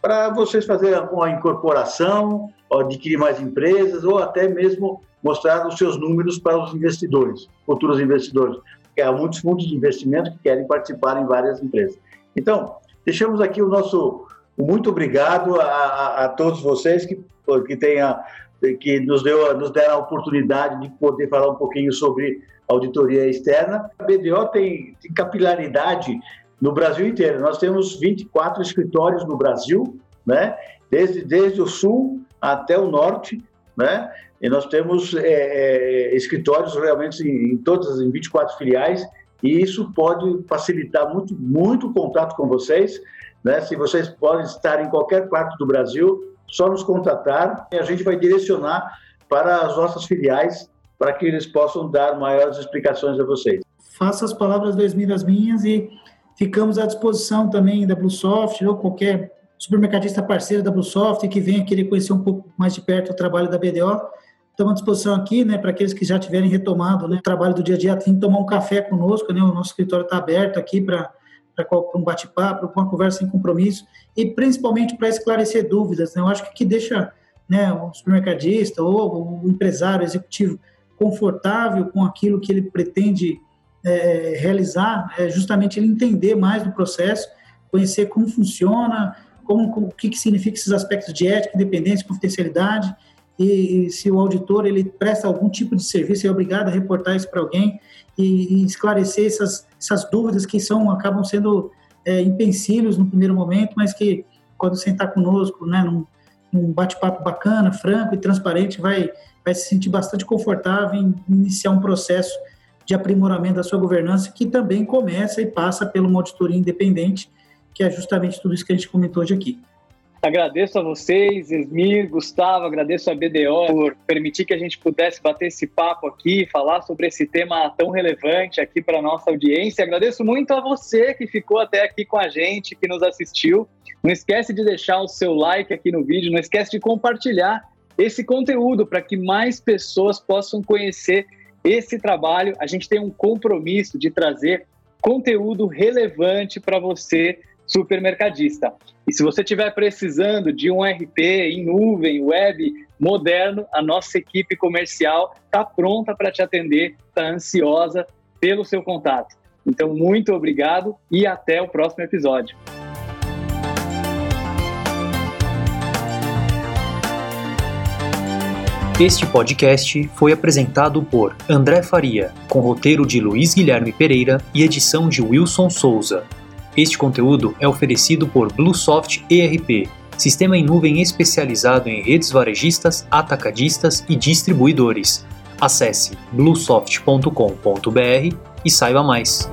para vocês fazerem uma incorporação, adquirir mais empresas ou até mesmo mostrar os seus números para os investidores, futuros investidores, há muitos fundos de investimento que querem participar em várias empresas. Então, deixamos aqui o nosso muito obrigado a, a, a todos vocês que que tenha que nos deu nos deram a oportunidade de poder falar um pouquinho sobre auditoria externa. A BDO tem, tem capilaridade no Brasil inteiro. Nós temos 24 escritórios no Brasil, né? Desde desde o sul até o norte, né? E nós temos é, é, escritórios realmente em, em todas as 24 filiais e isso pode facilitar muito muito o contato com vocês, né? Se vocês podem estar em qualquer parte do Brasil, só nos contatar e a gente vai direcionar para as nossas filiais para que eles possam dar maiores explicações a vocês. Faça as palavras das minhas minhas e ficamos à disposição também da Bluesoft ou qualquer supermercadista parceiro da Bluesoft que venha querer conhecer um pouco mais de perto o trabalho da BDO, estamos à disposição aqui, né, para aqueles que já tiverem retomado né, o trabalho do dia a dia, que tomar um café conosco, né, o nosso escritório está aberto aqui para um bate-papo, para uma conversa sem compromisso e principalmente para esclarecer dúvidas. Né, eu acho que que deixa né, o supermercadista ou o empresário executivo confortável com aquilo que ele pretende é, realizar é justamente ele entender mais do processo, conhecer como funciona, como, o que, que significa esses aspectos de ética, independência, confidencialidade, e, e, se o auditor ele presta algum tipo de serviço, é obrigado a reportar isso para alguém e, e, esclarecer essas, essas dúvidas que são acabam sendo é, empecilhos no primeiro momento, mas que quando sentar conosco, né, num, num bate-papo bacana, franco e transparente, vai, vai se sentir bastante confortável em iniciar um processo de aprimoramento da sua governança, que também começa e passa pela uma auditoria independente, que é justamente tudo isso que a gente comentou hoje aqui. Agradeço a vocês, Esmir, Gustavo, agradeço a BDO por permitir que a gente pudesse bater esse papo aqui, falar sobre esse tema tão relevante aqui para a nossa audiência. Agradeço muito a você que ficou até aqui com a gente, que nos assistiu. Não esquece de deixar o seu like aqui no vídeo, não esquece de compartilhar esse conteúdo para que mais pessoas possam conhecer esse trabalho. A gente tem um compromisso de trazer conteúdo relevante para você supermercadista. E se você estiver precisando de um RP em nuvem, web, moderno, a nossa equipe comercial está pronta para te atender, está ansiosa pelo seu contato. Então, muito obrigado e até o próximo episódio. Este podcast foi apresentado por André Faria, com roteiro de Luiz Guilherme Pereira e edição de Wilson Souza. Este conteúdo é oferecido por Bluesoft ERP, sistema em nuvem especializado em redes varejistas, atacadistas e distribuidores. Acesse bluesoft.com.br e saiba mais.